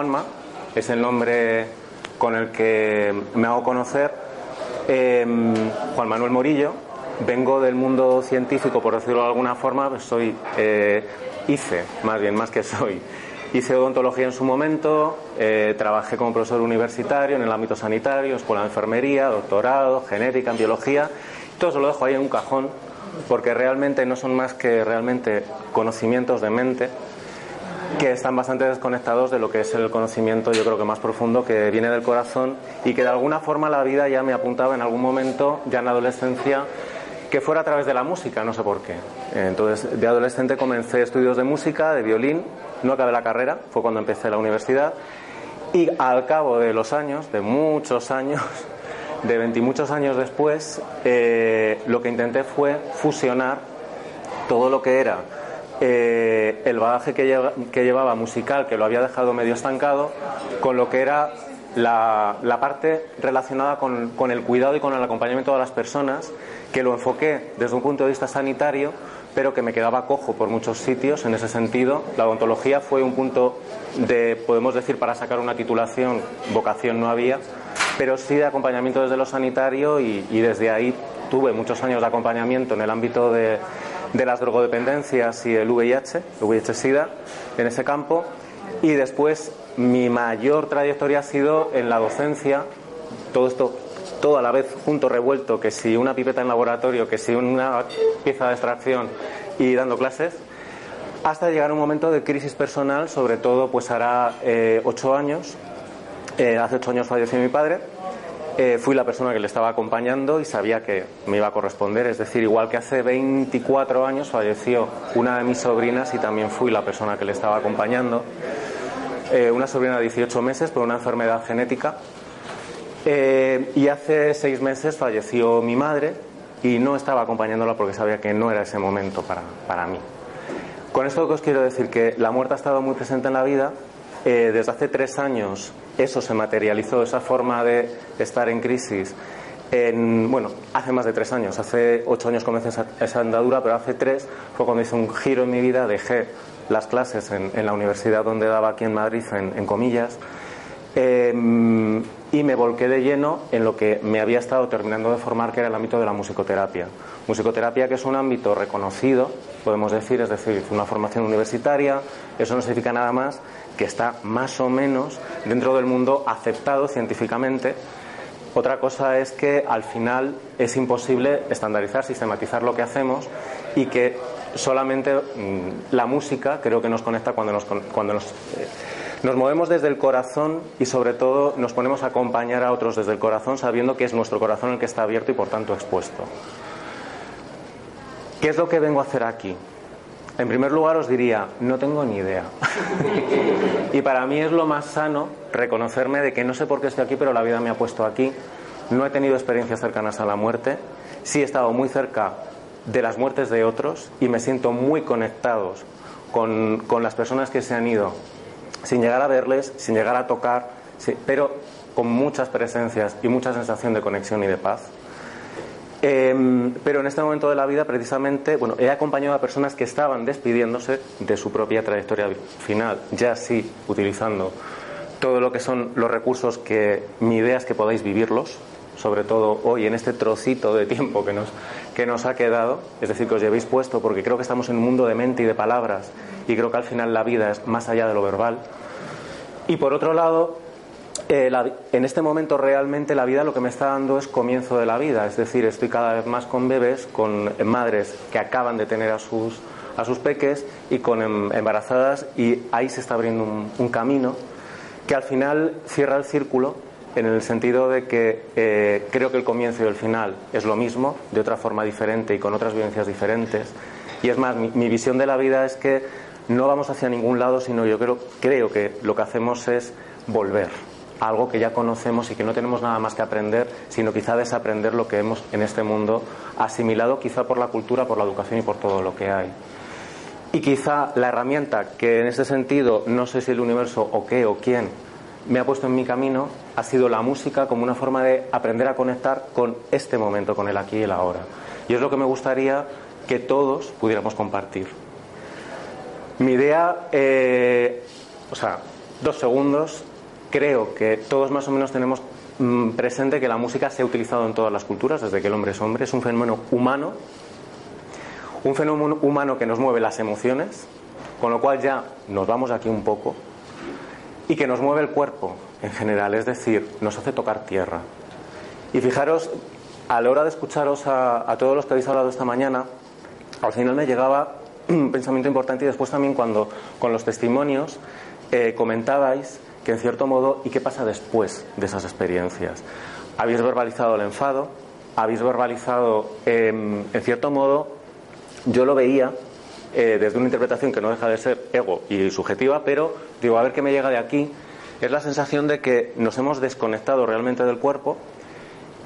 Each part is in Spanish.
Juanma, es el nombre con el que me hago conocer. Eh, Juan Manuel Morillo, vengo del mundo científico, por decirlo de alguna forma, pues soy, eh, hice, más bien, más que soy. Hice odontología en su momento, eh, trabajé como profesor universitario en el ámbito sanitario, escuela de enfermería, doctorado, genética, en biología. Todo eso lo dejo ahí en un cajón, porque realmente no son más que realmente conocimientos de mente que están bastante desconectados de lo que es el conocimiento, yo creo que más profundo, que viene del corazón y que de alguna forma la vida ya me apuntaba en algún momento, ya en la adolescencia, que fuera a través de la música, no sé por qué. Entonces, de adolescente comencé estudios de música, de violín, no acabé la carrera, fue cuando empecé la universidad, y al cabo de los años, de muchos años, de veintimuchos años después, eh, lo que intenté fue fusionar todo lo que era eh, el bagaje que, lleva- que llevaba musical, que lo había dejado medio estancado, con lo que era la, parte relacionada con, el cuidado y con el acompañamiento de las personas, que lo enfoqué desde un punto de vista sanitario, pero que me quedaba cojo por muchos sitios en ese sentido. La odontología fue un punto de, podemos decir, para sacar una titulación, vocación no había, pero sí de acompañamiento desde lo sanitario y desde ahí tuve muchos años de acompañamiento en el ámbito de, de las drogodependencias y el VIH, VIH-Sida, en ese campo. Y después mi mayor trayectoria ha sido en la docencia, todo esto todo a la vez junto revuelto, que si una pipeta en laboratorio, que si una pieza de extracción y dando clases, hasta llegar a un momento de crisis personal, sobre todo pues hará eh, ocho años, eh, hace ocho años falleció mi padre, eh, fui la persona que le estaba acompañando y sabía que me iba a corresponder, es decir, igual que hace 24 años falleció una de mis sobrinas y también fui la persona que le estaba acompañando, Eh, una sobrina de 18 meses por una enfermedad genética eh, y hace seis meses falleció mi madre y no estaba acompañándola porque sabía que no era ese momento para, para mí. Con esto os quiero decir que la muerte ha estado muy presente en la vida. Eh, desde hace tres años eso se materializó, esa forma de estar en crisis. En, bueno, hace más de tres años, hace ocho años comencé esa, andadura, pero hace tres fue cuando hice un giro en mi vida, dejé las clases en, la universidad donde daba aquí en Madrid, en, comillas, eh, y me volqué de lleno en lo que me había estado terminando de formar, que era el ámbito de la musicoterapia. Musicoterapia que es un ámbito reconocido, podemos decir, es decir, una formación universitaria, eso no significa nada más que está más o menos dentro del mundo aceptado científicamente. Otra cosa es que al final es imposible estandarizar, sistematizar lo que hacemos y que solamente mm, la música creo que nos conecta cuando nos, cuando nos, eh, nos movemos desde el corazón y sobre todo nos ponemos a acompañar a otros desde el corazón sabiendo que es nuestro corazón el que está abierto y por tanto expuesto. ¿Qué es lo que vengo a hacer aquí? En primer lugar os diría, no tengo ni idea. y para mí es lo más sano reconocerme de que no sé por qué estoy aquí, pero la vida me ha puesto aquí. No he tenido experiencias cercanas a la muerte. Sí he estado muy cerca de las muertes de otros y me siento muy conectados con, con las personas que se han ido, sin llegar a verles, sin llegar a tocar, pero con muchas presencias y mucha sensación de conexión y de paz. Eh, pero en este momento de la vida, precisamente, bueno, he acompañado a personas que estaban despidiéndose de su propia trayectoria final, ya sí utilizando todo lo que son los recursos que mi idea es que podáis vivirlos, sobre todo hoy en este trocito de tiempo que nos, que nos ha quedado, es decir, que os llevéis puesto, porque creo que estamos en un mundo de mente y de palabras, y creo que al final la vida es más allá de lo verbal. Y por otro lado, eh, en este momento realmente la vida lo que me está dando es comienzo de la vida, es decir, estoy cada vez más con bebés, con madres que acaban de tener a sus, a sus peques y con em, embarazadas y ahí se está abriendo un, camino que al final cierra el círculo en el sentido de que eh, creo que el comienzo y el final es lo mismo, de otra forma diferente y con otras vivencias diferentes. Y es más, mi, visión de la vida es que no vamos hacia ningún lado, sino yo creo, creo que lo que hacemos es volver algo que ya conocemos y que no tenemos nada más que aprender, sino quizá desaprender lo que hemos en este mundo asimilado, quizá por la cultura, por la educación y por todo lo que hay. Y quizá la herramienta que en ese sentido, no sé si el universo o qué o quién, me ha puesto en mi camino, ha sido la música como una forma de aprender a conectar con este momento, con el aquí y el ahora. Y es lo que me gustaría que todos pudiéramos compartir. Mi idea, eh, o sea, dos segundos, creo que todos más o menos tenemos mm, presente que la música se ha utilizado en todas las culturas, desde que el hombre es hombre, es un fenómeno humano, un fenómeno humano que nos mueve las emociones, con lo cual ya nos vamos aquí un poco, y que nos mueve el cuerpo en general, es decir, nos hace tocar tierra. Y fijaros, a la hora de escucharos a, todos los que habéis hablado esta mañana, al final me llegaba un pensamiento importante y después también cuando con los testimonios eh, comentabais que en cierto modo, ¿y qué pasa después de esas experiencias? Habéis verbalizado el enfado, habéis verbalizado, em, en cierto modo, yo lo veía eh, desde una interpretación que no deja de ser ego y subjetiva, pero digo, a ver qué me llega de aquí, es la sensación de que nos hemos desconectado realmente del cuerpo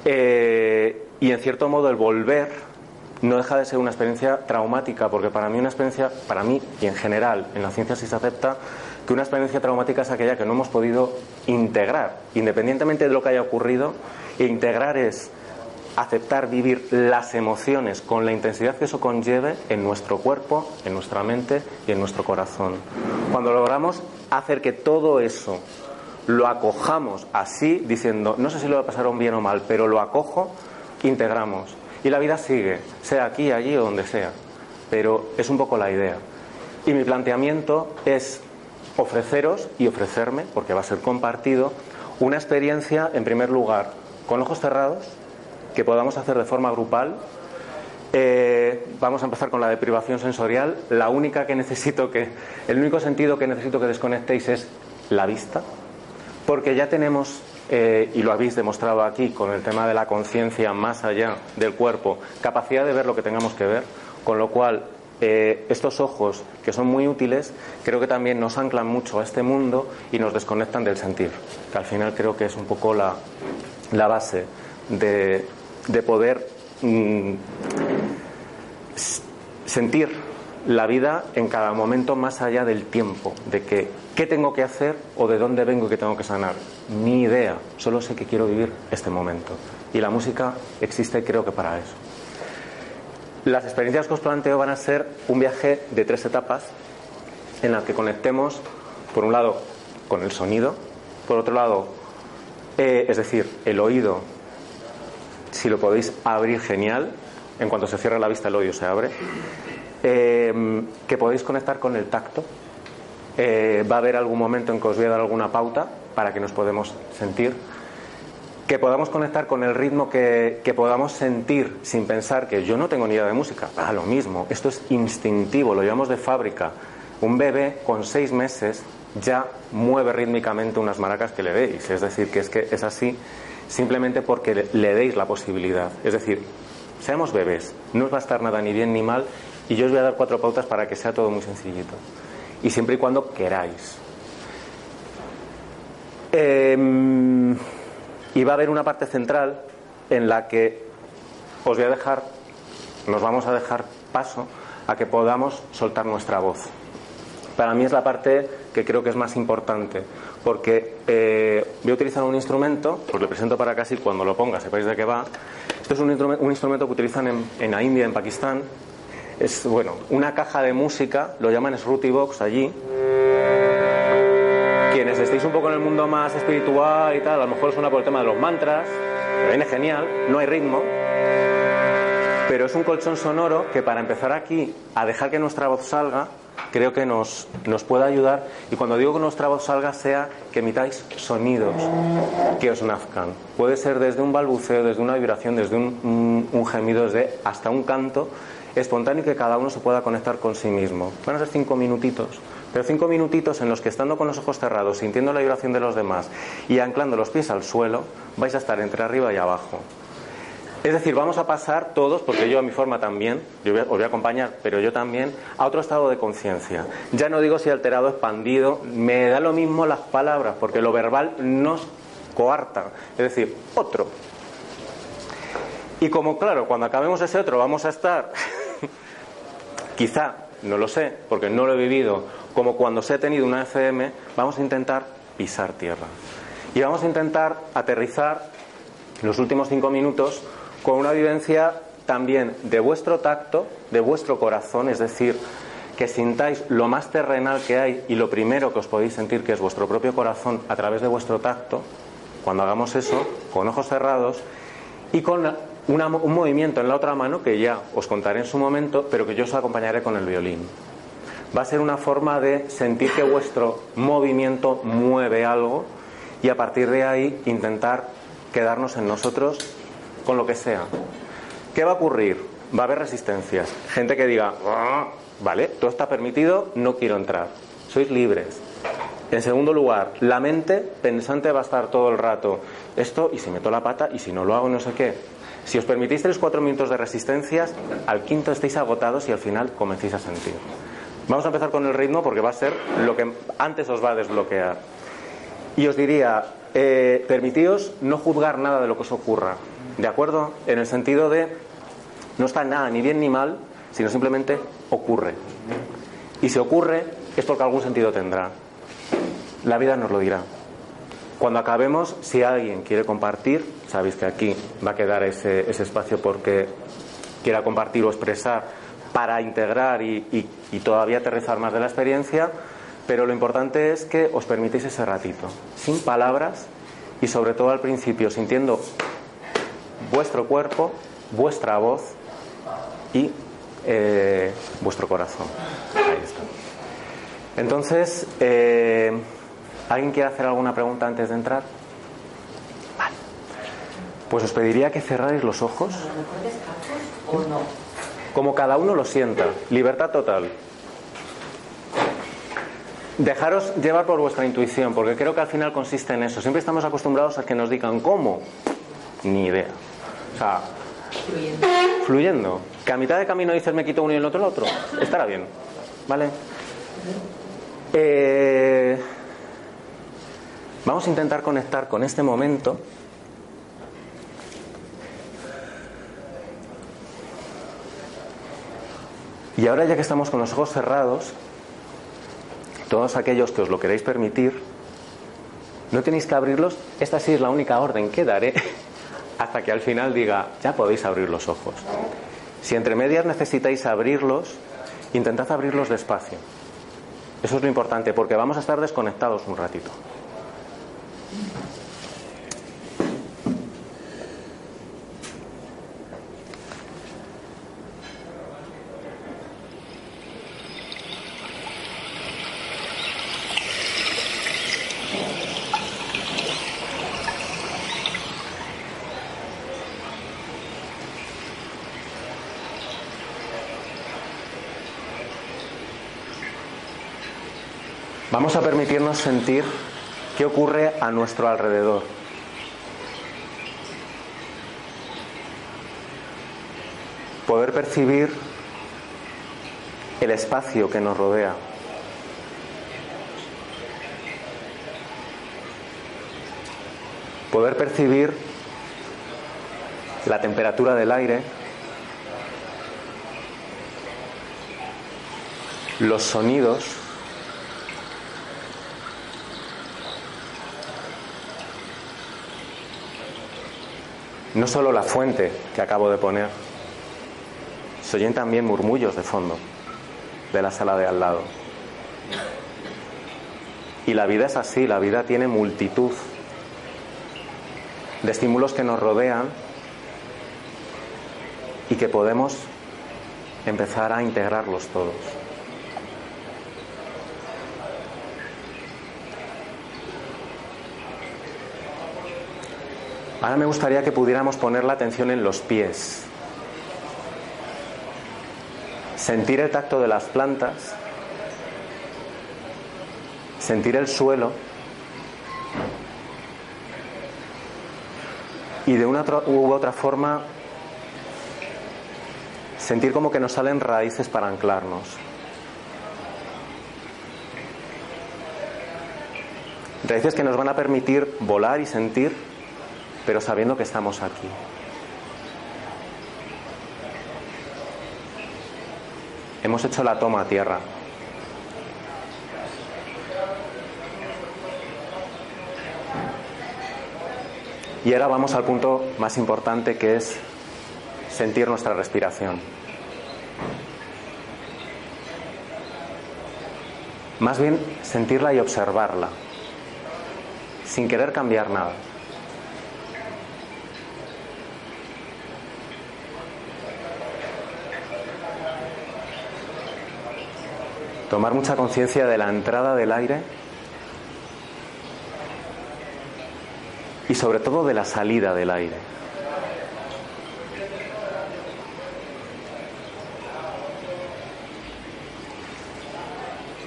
eh, y en cierto modo el volver no deja de ser una experiencia traumática, porque para mí una experiencia, para mí y en general, en la ciencia sí se acepta, que una experiencia traumática es aquella que no hemos podido integrar, independientemente de lo que haya ocurrido, e integrar es aceptar vivir las emociones con la intensidad que eso conlleve en nuestro cuerpo, en nuestra mente y en nuestro corazón. Cuando logramos hacer que todo eso lo acojamos así, diciendo, no sé si lo va a pasar bien o mal, pero lo acojo, integramos. Y la vida sigue, sea aquí, allí o donde sea. Pero es un poco la idea. Y mi planteamiento es ofreceros y ofrecerme, porque va a ser compartido, una experiencia, en primer lugar, con ojos cerrados, que podamos hacer de forma grupal. Eh, vamos a empezar con la deprivación sensorial. La única que necesito que, el único sentido que necesito que desconectéis es la vista, porque ya tenemos, eh, y lo habéis demostrado aquí con el tema de la conciencia más allá del cuerpo, capacidad de ver lo que tengamos que ver, con lo cual eh, estos ojos, que son muy útiles, creo que también nos anclan mucho a este mundo y nos desconectan del sentir, que al final creo que es un poco la, base de, poder mm, sentir la vida en cada momento más allá del tiempo, de que qué tengo que hacer o de dónde vengo y qué tengo que sanar. Mi idea, solo sé que quiero vivir este momento. Y la música existe creo que para eso. Las experiencias que os planteo van a ser un viaje de tres etapas en las que conectemos, por un lado, con el sonido, por otro lado, eh, es decir, el oído, si lo podéis abrir, genial, en cuanto se cierra la vista el oído se abre, eh, que podéis conectar con el tacto. Eh, va a haber algún momento en que os voy a dar alguna pauta para que nos podamos sentir que podamos conectar con el ritmo que, podamos sentir sin pensar que yo no tengo ni idea de música. Ah, lo mismo, esto es instintivo, lo llevamos de fábrica. Un bebé con seis meses ya mueve rítmicamente unas maracas que le deis. Es decir, que es que es así simplemente porque le, deis la posibilidad. Es decir, seamos bebés, no os va a estar nada ni bien ni mal y yo os voy a dar cuatro pautas para que sea todo muy sencillito. Y siempre y cuando queráis. Eh, y va a haber una parte central en la que os voy a dejar, nos vamos a dejar paso a que podamos soltar nuestra voz. Para mí es la parte que creo que es más importante, porque eh, voy a utilizar un instrumento, os lo presento para casi cuando lo ponga sepáis de qué va. Esto es un, un instrumento que utilizan en, en, la India, en Pakistán. Es, bueno, una caja de música, lo llaman Sruti Box allí, Quienes estéis un poco en el mundo más espiritual y tal, a lo mejor suena por el tema de los mantras, que viene genial, no hay ritmo, pero es un colchón sonoro que para empezar aquí a dejar que nuestra voz salga, creo que nos, nos puede ayudar. Y cuando digo que nuestra voz salga, sea que emitáis sonidos que os nazcan. Puede ser desde un balbuceo, desde una vibración, desde un, un, gemido, desde hasta un canto espontáneo y que cada uno se pueda conectar con sí mismo. Van a ser cinco minutitos. Pero cinco minutitos en los que estando con los ojos cerrados, sintiendo la vibración de los demás y anclando los pies al suelo, vais a estar entre arriba y abajo. Es decir, vamos a pasar todos, porque yo a mi forma también, yo os voy a acompañar, pero yo también, a otro estado de conciencia. Ya no digo si alterado, expandido, me da lo mismo las palabras, porque lo verbal nos coarta. Es decir, otro. Y como claro, cuando acabemos ese otro vamos a estar, quizá, no lo sé, porque no lo he vivido, como cuando se ha tenido una FM, vamos a intentar pisar tierra. Y vamos a intentar aterrizar los últimos cinco minutos con una vivencia también de vuestro tacto, de vuestro corazón, es decir, que sintáis lo más terrenal que hay y lo primero que os podéis sentir que es vuestro propio corazón a través de vuestro tacto, cuando hagamos eso, con ojos cerrados y con un movimiento en la otra mano que ya os contaré en su momento, pero que yo os acompañaré con el violín. Va a ser una forma de sentir que vuestro movimiento mueve algo y a partir de ahí intentar quedarnos en nosotros con lo que sea. ¿Qué va a ocurrir? Va a haber resistencias. Gente que diga, ah, vale, todo está permitido, no quiero entrar. Sois libres. En segundo lugar, la mente pensante va a estar todo el rato. Esto, y si meto la pata, y si no lo hago, no sé qué. Si os permitís 3-4 minutos de resistencias, al quinto estáis agotados y al final comencéis a sentir. Vamos a empezar con el ritmo porque va a ser lo que antes os va a desbloquear. Y os diría, eh, permitíos no juzgar nada de lo que os ocurra. ¿De acuerdo? En el sentido de no está nada ni bien ni mal, sino simplemente ocurre. Y si ocurre es porque algún sentido tendrá. La vida nos lo dirá. Cuando acabemos, si alguien quiere compartir, sabéis que aquí va a quedar ese, espacio porque quiera compartir o expresar para integrar y, y todavía aterrizar más de la experiencia, pero lo importante es que os permitéis ese ratito, sin palabras y sobre todo al principio sintiendo vuestro cuerpo, vuestra voz y eh, vuestro corazón. Ahí está. Entonces, eh, ¿alguien quiere hacer alguna pregunta antes de entrar? Vale. Pues os pediría que cerráis los ojos. Como cada uno lo sienta. Libertad total. Dejaros llevar por vuestra intuición, porque creo que al final consiste en eso. Siempre estamos acostumbrados a que nos digan cómo. Ni idea. O sea, fluyendo. Que a mitad de camino dices me quito uno y el otro el otro. Estará bien. ¿Vale? Eh, vamos a intentar conectar con este momento. Y ahora ya que estamos con los ojos cerrados, todos aquellos que os lo queréis permitir, no tenéis que abrirlos. Esta sí es la única orden que daré hasta que al final diga, ya podéis abrir los ojos. Si entre medias necesitáis abrirlos, intentad abrirlos despacio. Eso es lo importante, porque vamos a estar desconectados un ratito. Vamos a permitirnos sentir qué ocurre a nuestro alrededor. Poder percibir el espacio que nos rodea. Poder percibir la temperatura del aire, los sonidos No solo la fuente que acabo de poner, se oyen también murmullos de fondo de la sala de al lado. Y la vida es así, la vida tiene multitud de estímulos que nos rodean y que podemos empezar a integrarlos todos. Ahora me gustaría que pudiéramos poner la atención en los pies, sentir el tacto de las plantas, sentir el suelo. Y de una u otra forma sentir como que nos salen raíces para anclarnos. Raíces que nos van a permitir volar y sentir, pero sabiendo que estamos aquí. Hemos hecho la toma a tierra. Y ahora vamos al punto más importante que es sentir nuestra respiración. Más bien sentirla y observarla, sin querer cambiar nada. Tomar mucha conciencia de la entrada del aire y sobre todo de la salida del aire.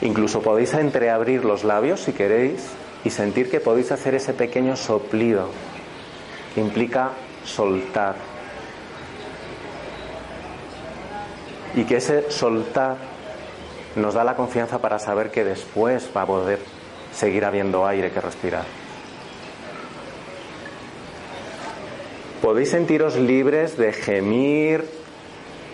Incluso podéis entreabrir los labios si queréis y sentir que podéis hacer ese pequeño soplido que implica soltar. Y que ese soltar nos da la confianza para saber que después va a poder seguir habiendo aire que respirar. Podéis sentiros libres de gemir,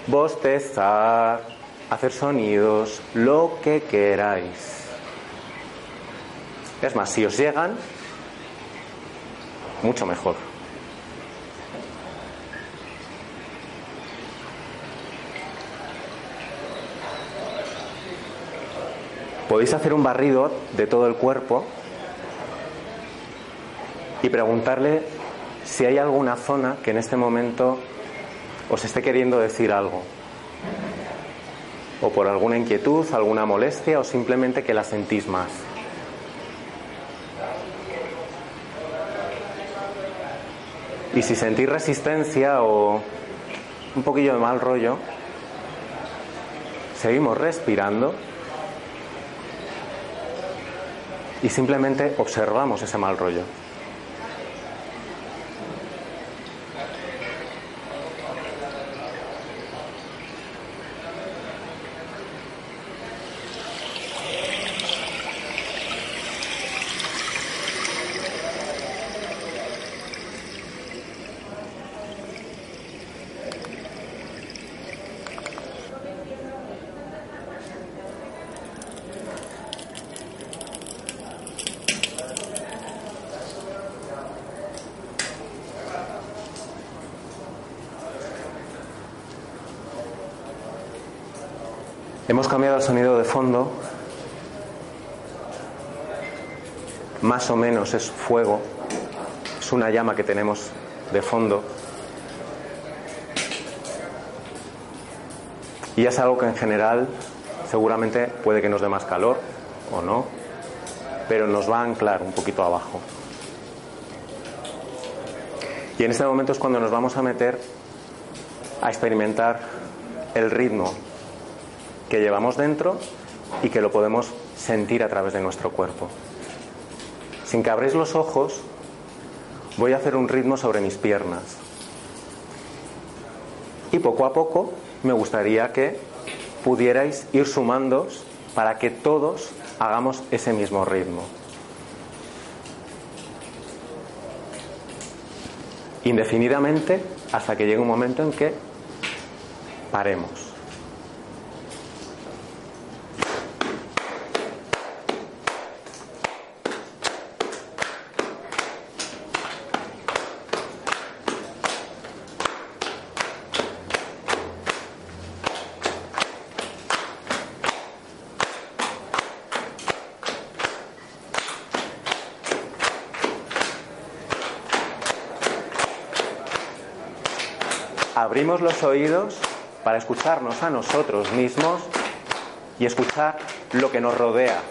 bostezar, hacer sonidos, lo que queráis. Es más, si os llegan, mucho mejor. Podéis hacer un barrido de todo el cuerpo y preguntarle si hay alguna zona que en este momento os esté queriendo decir algo. O por alguna inquietud, alguna molestia o simplemente que la sentís más. Y si sentís resistencia o un poquillo de mal rollo, seguimos respirando y simplemente observamos ese mal rollo. Cambiado el sonido de fondo. Más o menos es fuego. Es una llama que tenemos de fondo. Y es algo que en general seguramente puede que nos dé más calor o no, pero nos va a anclar un poquito abajo. Y en este momento es cuando nos vamos a meter a experimentar el ritmo que llevamos dentro y que lo podemos sentir a través de nuestro cuerpo. Sin que abréis los ojos, voy a hacer un ritmo sobre mis piernas. Y poco a poco me gustaría que pudierais ir sumando para que todos hagamos ese mismo ritmo. Indefinidamente hasta que llegue un momento en que paremos. Abrimos los oídos para escucharnos a nosotros mismos y escuchar lo que nos rodea.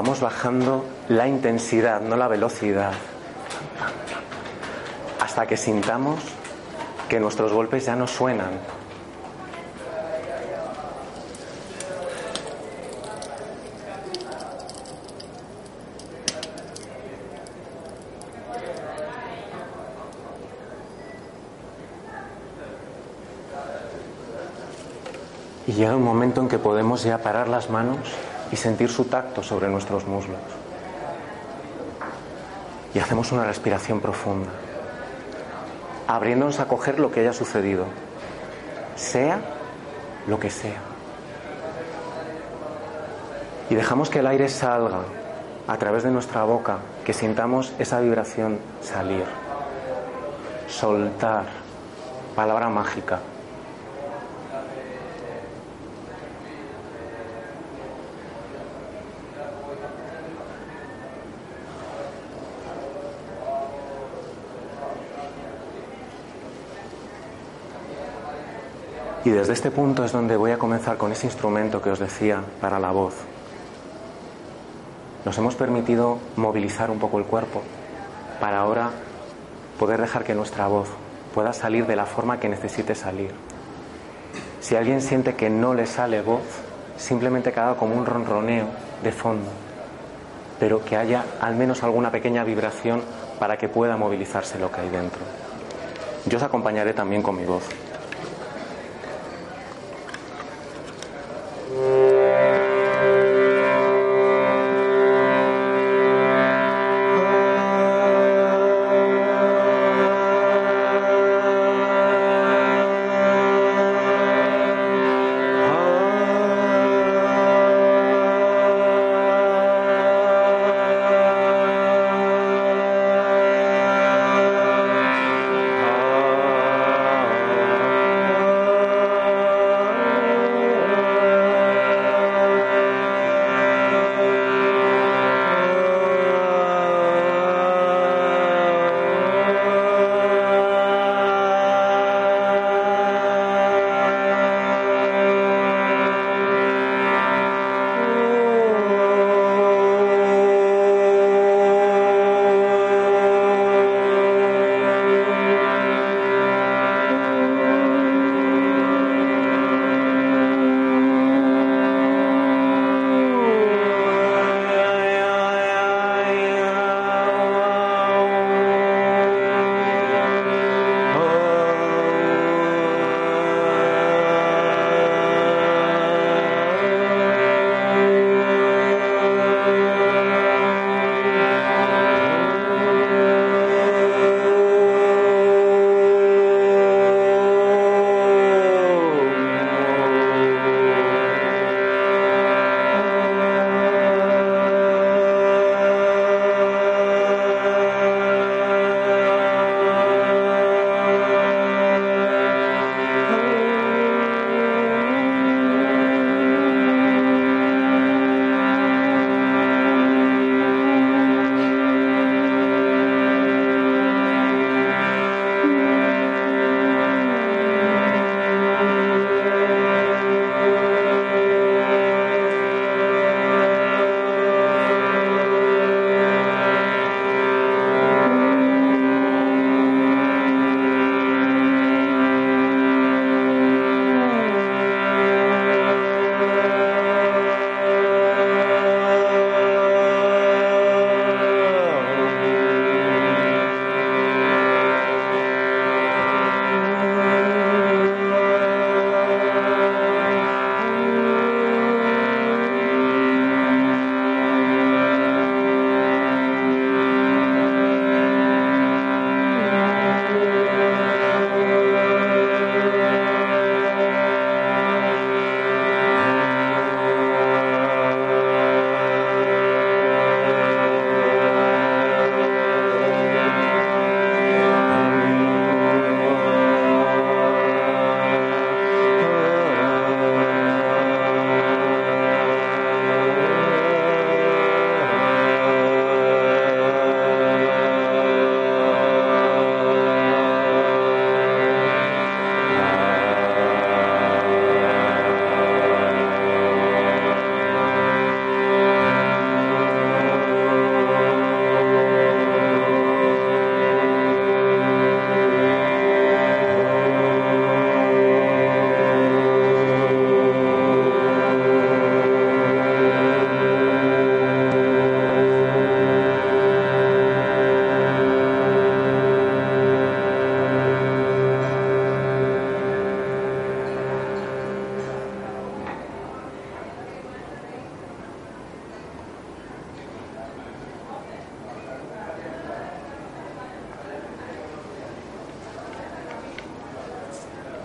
Vamos bajando la intensidad, no la velocidad, hasta que sintamos que nuestros golpes ya no suenan. Y llega un momento en que podemos ya parar las manos y sentir su tacto sobre nuestros muslos. Y hacemos una respiración profunda, abriéndonos a coger lo que haya sucedido, sea lo que sea. Y dejamos que el aire salga a través de nuestra boca, que sintamos esa vibración salir, soltar, palabra mágica. Y desde este punto es donde voy a comenzar con ese instrumento que os decía para la voz. Nos hemos permitido movilizar un poco el cuerpo para ahora poder dejar que nuestra voz pueda salir de la forma que necesite salir. Si alguien siente que no le sale voz, simplemente que como un ronroneo de fondo, pero que haya al menos alguna pequeña vibración para que pueda movilizarse lo que hay dentro. Yo os acompañaré también con mi voz.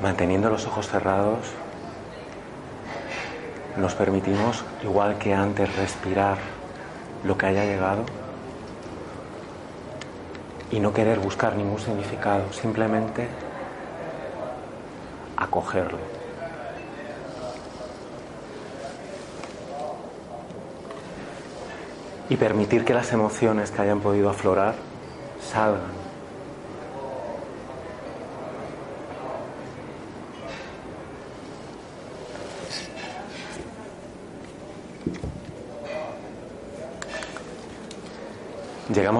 Manteniendo los ojos cerrados, nos permitimos, igual que antes, respirar lo que haya llegado y no querer buscar ningún significado, simplemente acogerlo. Y permitir que las emociones que hayan podido aflorar salgan.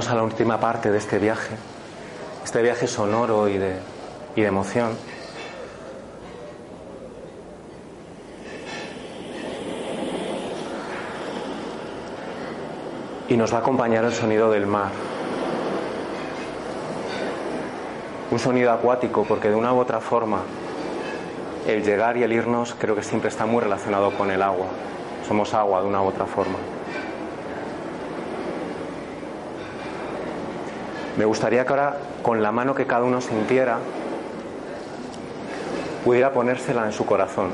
A la última parte de este viaje, este viaje sonoro y de, y de emoción. Y nos va a acompañar el sonido del mar. Un sonido acuático porque de una u otra forma el llegar y el irnos creo que siempre está muy relacionado con el agua. Somos agua de una u otra forma. Me gustaría que ahora, con la mano que cada uno sintiera, pudiera ponérsela en su corazón.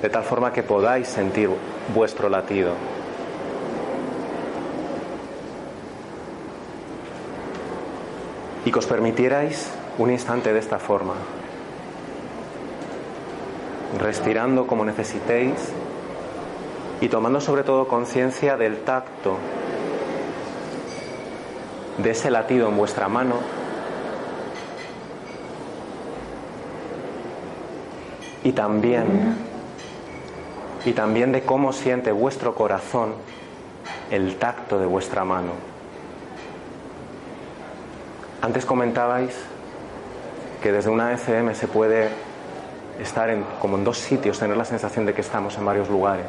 De tal forma que podáis sentir vuestro latido. Y que os permitierais un instante de esta forma, respirando como necesitéis y tomando sobre todo conciencia del tacto de ese latido en vuestra mano y también y también de cómo siente vuestro corazón el tacto de vuestra mano. Antes comentabais que desde una ECM se puede estar en, como en dos sitios, tener la sensación de que estamos en varios lugares.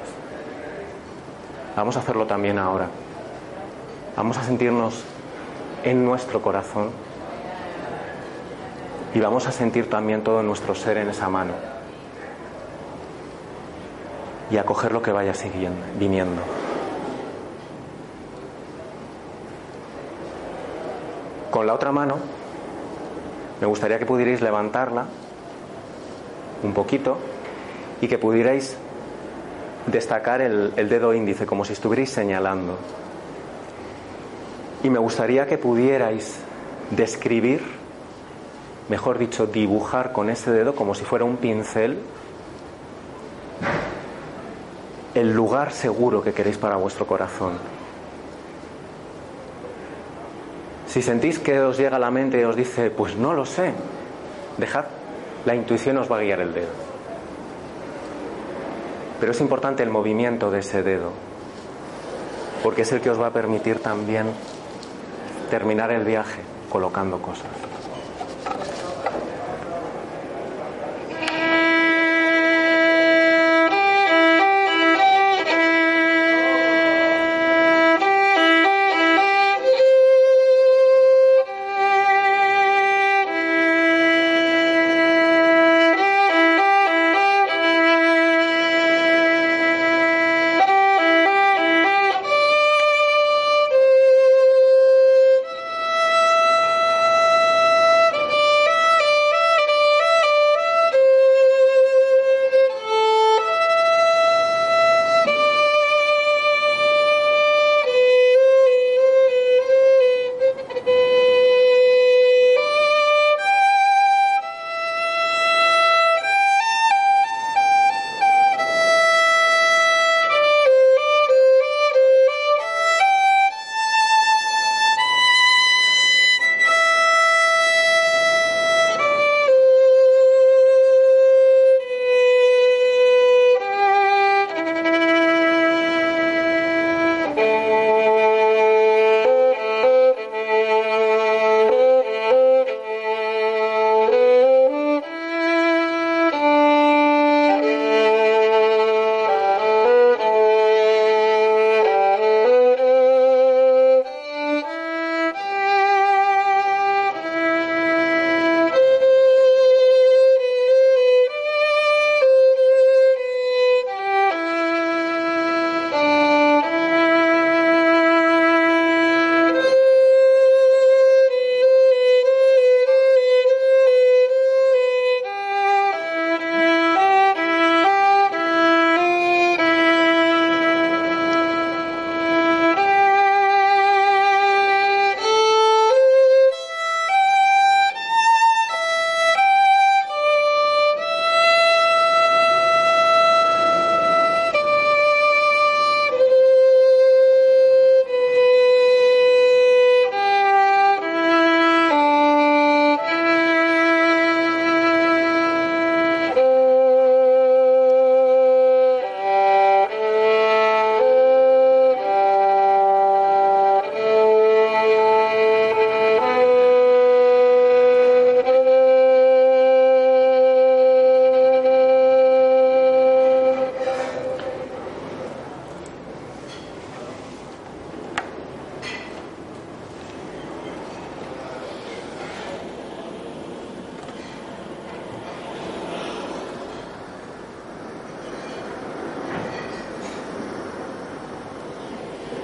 Vamos a hacerlo también ahora. Vamos a sentirnos en nuestro corazón y vamos a sentir también todo nuestro ser en esa mano y a coger lo que vaya siguiendo, viniendo. Con la otra mano me gustaría que pudierais levantarla un poquito y que pudierais destacar el, el dedo índice como si estuvierais señalando. Y me gustaría que pudierais describir, mejor dicho, dibujar con ese dedo como si fuera un pincel el lugar seguro que queréis para vuestro corazón. Si sentís que os llega la mente y os dice, pues no lo sé, dejad, la intuición os va a guiar el dedo. Pero es importante el movimiento de ese dedo, porque es el que os va a permitir también terminar el viaje colocando cosas.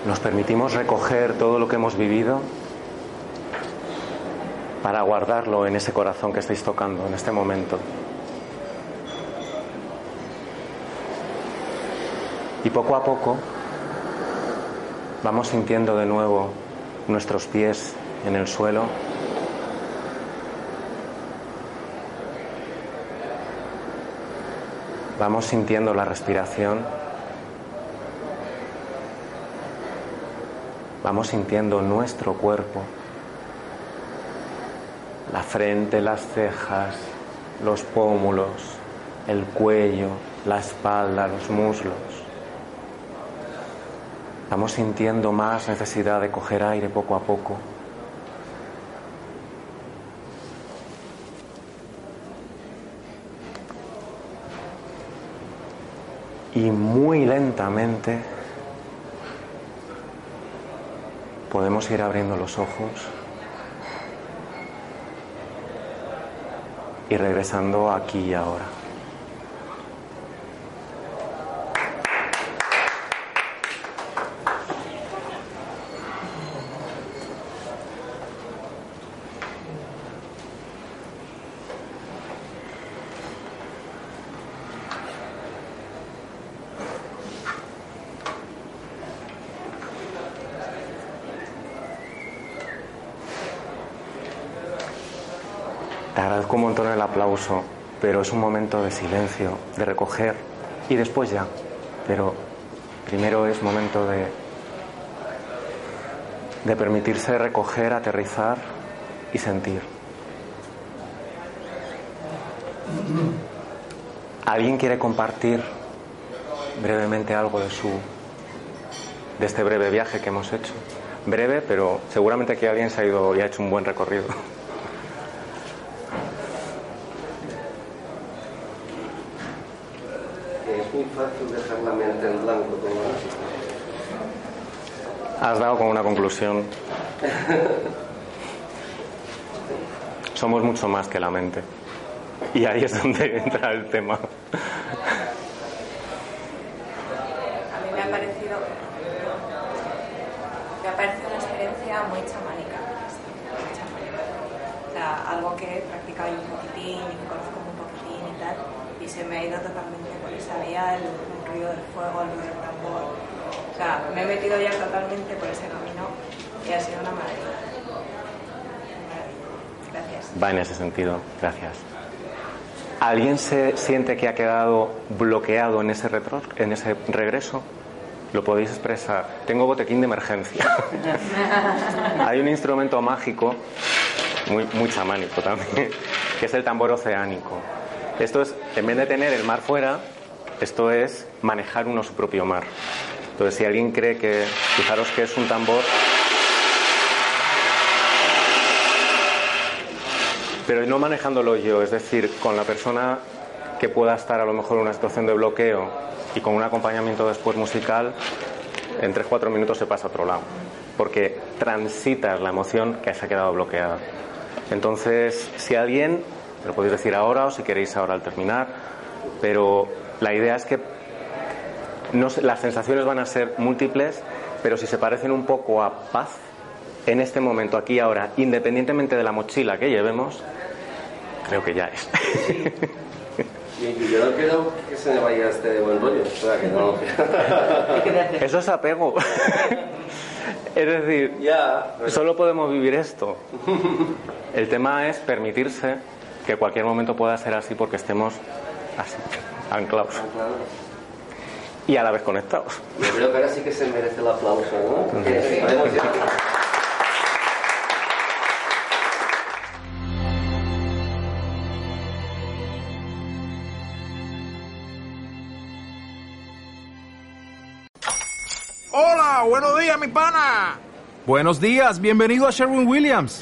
Nos permitimos recoger todo lo que hemos vivido para guardarlo en ese corazón que estáis tocando en este momento. Y poco a poco vamos sintiendo de nuevo nuestros pies en el suelo. Vamos sintiendo la respiración. Vamos sintiendo nuestro cuerpo, la frente, las cejas, los pómulos, el cuello, la espalda, los muslos. Vamos sintiendo más necesidad de coger aire poco a poco. Y muy lentamente podemos ir abriendo los ojos y regresando aquí y ahora. Agradezco un montón el aplauso, pero es un momento de silencio, de recoger y después ya. Pero primero es momento de, de permitirse recoger, aterrizar y sentir. ¿Alguien quiere compartir brevemente algo de su de este breve viaje que hemos hecho? Breve, pero seguramente aquí alguien se ha ido y ha hecho un buen recorrido. Es muy fácil dejar la mente en blanco como Has dado con una conclusión. Somos mucho más que la mente. Y ahí es donde entra el tema. A mí me ha parecido me ha parecido una experiencia muy chamánica. muy chamánica. O sea, algo que he practicado yo un poquitín y que conozco un poquitín y tal. Y se me ha ido totalmente por esa vía, el, el ruido del fuego, el ruido del tambor. O sea, me he metido ya totalmente por ese camino y ha sido una maravilla. Una maravilla. Gracias. Va en ese sentido. Gracias. ¿Alguien se siente que ha quedado bloqueado en ese, retro, en ese regreso? Lo podéis expresar. Tengo botequín de emergencia. Hay un instrumento mágico, muy, muy chamánico también, que es el tambor oceánico. Esto es, en vez de tener el mar fuera, esto es manejar uno su propio mar. Entonces, si alguien cree que, fijaros que es un tambor, pero no manejándolo yo, es decir, con la persona que pueda estar a lo mejor en una situación de bloqueo y con un acompañamiento después musical, en 3-4 minutos se pasa a otro lado, porque transitas la emoción que se ha quedado bloqueada. Entonces, si alguien, lo podéis decir ahora o si queréis ahora al terminar, pero la idea es que no sé, las sensaciones van a ser múltiples, pero si se parecen un poco a paz, en este momento, aquí y ahora, independientemente de la mochila que llevemos, creo que ya es. Y yo no quiero que se me vaya este buen rollo. O sea, que no. Eso es apego. es decir, ya. solo podemos vivir esto. El tema es permitirse que cualquier momento pueda ser así porque estemos así, anclados y a la vez conectados. Yo creo que ahora sí que se merece el aplauso, ¿no? Hola, buenos días, mi pana. Buenos días, bienvenido a Sherwin Williams.